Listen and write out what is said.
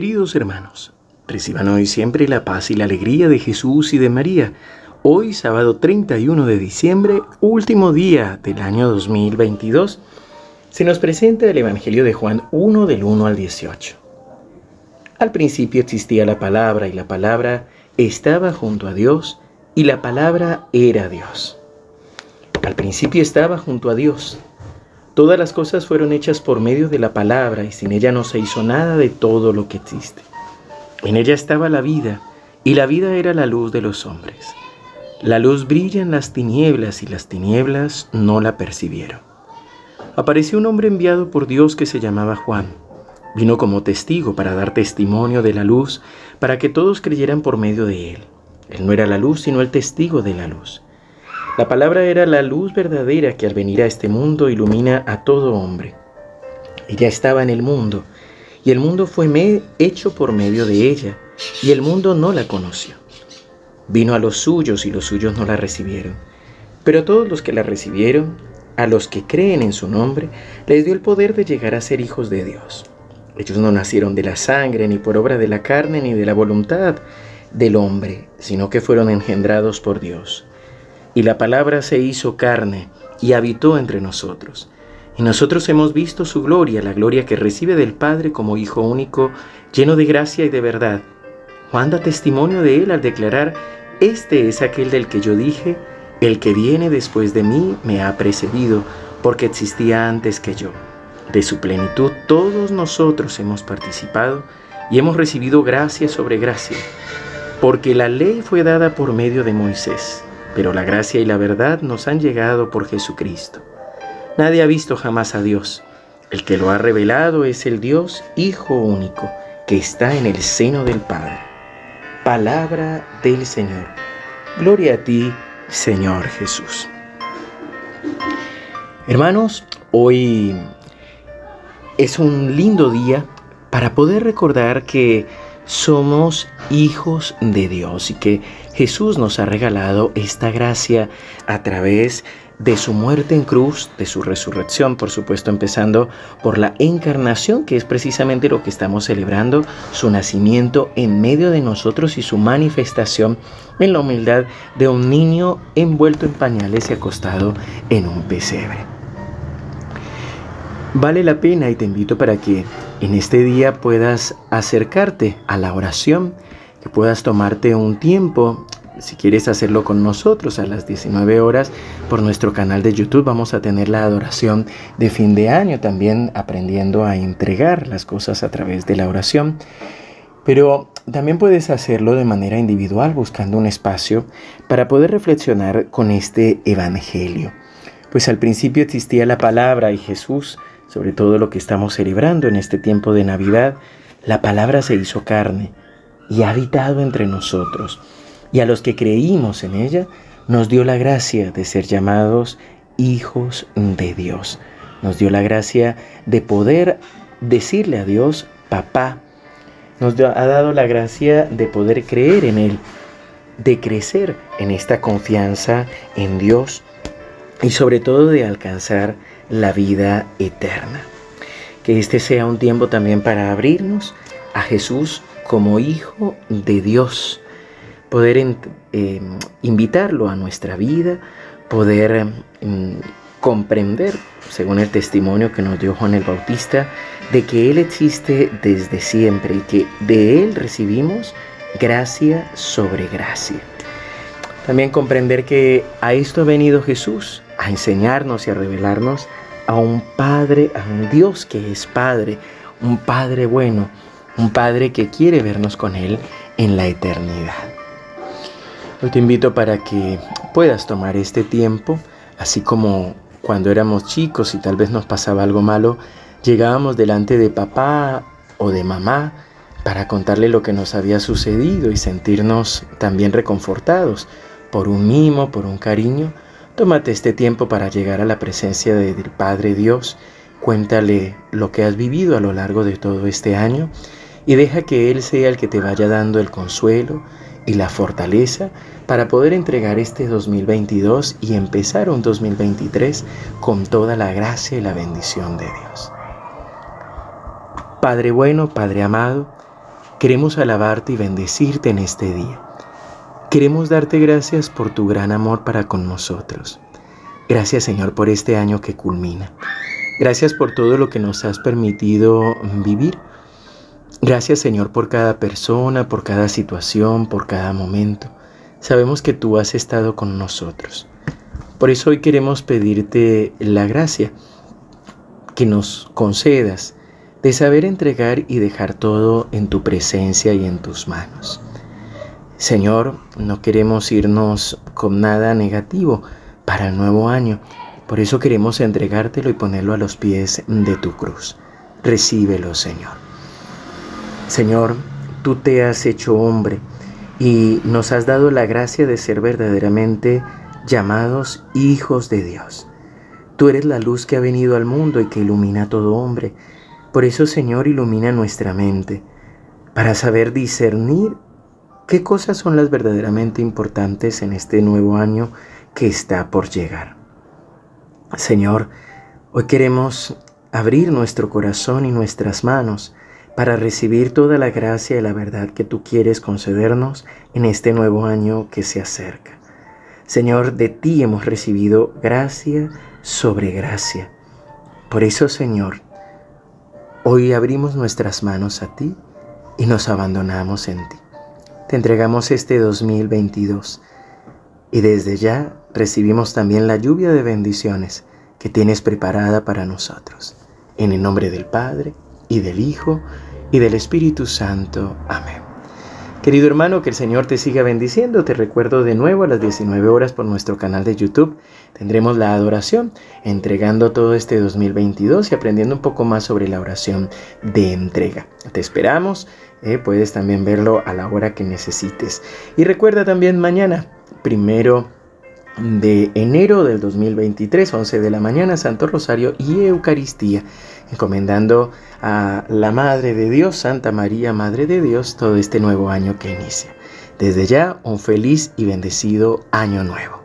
Queridos hermanos, reciban hoy siempre la paz y la alegría de Jesús y de María. Hoy, sábado 31 de diciembre, último día del año 2022, se nos presenta el Evangelio de Juan 1 del 1 al 18. Al principio existía la palabra y la palabra estaba junto a Dios y la palabra era Dios. Al principio estaba junto a Dios. Todas las cosas fueron hechas por medio de la palabra y sin ella no se hizo nada de todo lo que existe. En ella estaba la vida y la vida era la luz de los hombres. La luz brilla en las tinieblas y las tinieblas no la percibieron. Apareció un hombre enviado por Dios que se llamaba Juan. Vino como testigo para dar testimonio de la luz, para que todos creyeran por medio de él. Él no era la luz, sino el testigo de la luz. La palabra era la luz verdadera que al venir a este mundo ilumina a todo hombre. Ella estaba en el mundo, y el mundo fue hecho por medio de ella, y el mundo no la conoció. Vino a los suyos y los suyos no la recibieron. Pero todos los que la recibieron, a los que creen en su nombre, les dio el poder de llegar a ser hijos de Dios. Ellos no nacieron de la sangre, ni por obra de la carne, ni de la voluntad del hombre, sino que fueron engendrados por Dios. Y la palabra se hizo carne y habitó entre nosotros. Y nosotros hemos visto su gloria, la gloria que recibe del Padre como Hijo único, lleno de gracia y de verdad. Juan da testimonio de él al declarar, este es aquel del que yo dije, el que viene después de mí me ha precedido, porque existía antes que yo. De su plenitud todos nosotros hemos participado y hemos recibido gracia sobre gracia, porque la ley fue dada por medio de Moisés pero la gracia y la verdad nos han llegado por Jesucristo. Nadie ha visto jamás a Dios. El que lo ha revelado es el Dios Hijo único, que está en el seno del Padre. Palabra del Señor. Gloria a ti, Señor Jesús. Hermanos, hoy es un lindo día para poder recordar que somos hijos de Dios y que Jesús nos ha regalado esta gracia a través de su muerte en cruz, de su resurrección, por supuesto, empezando por la encarnación, que es precisamente lo que estamos celebrando, su nacimiento en medio de nosotros y su manifestación en la humildad de un niño envuelto en pañales y acostado en un pesebre. Vale la pena y te invito para que en este día puedas acercarte a la oración, que puedas tomarte un tiempo. Si quieres hacerlo con nosotros a las 19 horas por nuestro canal de YouTube vamos a tener la adoración de fin de año, también aprendiendo a entregar las cosas a través de la oración. Pero también puedes hacerlo de manera individual buscando un espacio para poder reflexionar con este Evangelio. Pues al principio existía la palabra y Jesús sobre todo lo que estamos celebrando en este tiempo de Navidad, la palabra se hizo carne y ha habitado entre nosotros. Y a los que creímos en ella, nos dio la gracia de ser llamados hijos de Dios. Nos dio la gracia de poder decirle a Dios, papá. Nos ha dado la gracia de poder creer en Él, de crecer en esta confianza en Dios y sobre todo de alcanzar la vida eterna. Que este sea un tiempo también para abrirnos a Jesús como Hijo de Dios, poder em, invitarlo a nuestra vida, poder em, comprender, según el testimonio que nos dio Juan el Bautista, de que Él existe desde siempre y que de Él recibimos gracia sobre gracia. También comprender que a esto ha venido Jesús, a enseñarnos y a revelarnos a un Padre, a un Dios que es Padre, un Padre bueno, un Padre que quiere vernos con Él en la eternidad. Hoy te invito para que puedas tomar este tiempo, así como cuando éramos chicos y tal vez nos pasaba algo malo, llegábamos delante de papá o de mamá para contarle lo que nos había sucedido y sentirnos también reconfortados por un mimo, por un cariño, Tómate este tiempo para llegar a la presencia del Padre Dios. Cuéntale lo que has vivido a lo largo de todo este año y deja que Él sea el que te vaya dando el consuelo y la fortaleza para poder entregar este 2022 y empezar un 2023 con toda la gracia y la bendición de Dios. Padre bueno, Padre amado, Queremos alabarte y bendecirte en este día. Queremos darte gracias por tu gran amor para con nosotros. Gracias Señor por este año que culmina. Gracias por todo lo que nos has permitido vivir. Gracias Señor por cada persona, por cada situación, por cada momento. Sabemos que tú has estado con nosotros. Por eso hoy queremos pedirte la gracia que nos concedas de saber entregar y dejar todo en tu presencia y en tus manos. Señor, no queremos irnos con nada negativo para el nuevo año. Por eso queremos entregártelo y ponerlo a los pies de tu cruz. Recíbelo, Señor. Señor, tú te has hecho hombre y nos has dado la gracia de ser verdaderamente llamados hijos de Dios. Tú eres la luz que ha venido al mundo y que ilumina a todo hombre. Por eso, Señor, ilumina nuestra mente para saber discernir ¿Qué cosas son las verdaderamente importantes en este nuevo año que está por llegar? Señor, hoy queremos abrir nuestro corazón y nuestras manos para recibir toda la gracia y la verdad que tú quieres concedernos en este nuevo año que se acerca. Señor, de ti hemos recibido gracia sobre gracia. Por eso, Señor, hoy abrimos nuestras manos a ti y nos abandonamos en ti te entregamos este 2022 y desde ya recibimos también la lluvia de bendiciones que tienes preparada para nosotros. En el nombre del Padre y del Hijo y del Espíritu Santo. Amén. Querido hermano, que el Señor te siga bendiciendo. Te recuerdo de nuevo a las 19 horas por nuestro canal de YouTube. Tendremos la adoración, entregando todo este 2022 y aprendiendo un poco más sobre la oración de entrega. Te esperamos eh, puedes también verlo a la hora que necesites. Y recuerda también mañana, primero de enero del 2023, 11 de la mañana, Santo Rosario y Eucaristía, encomendando a la Madre de Dios, Santa María, Madre de Dios, todo este nuevo año que inicia. Desde ya, un feliz y bendecido año nuevo.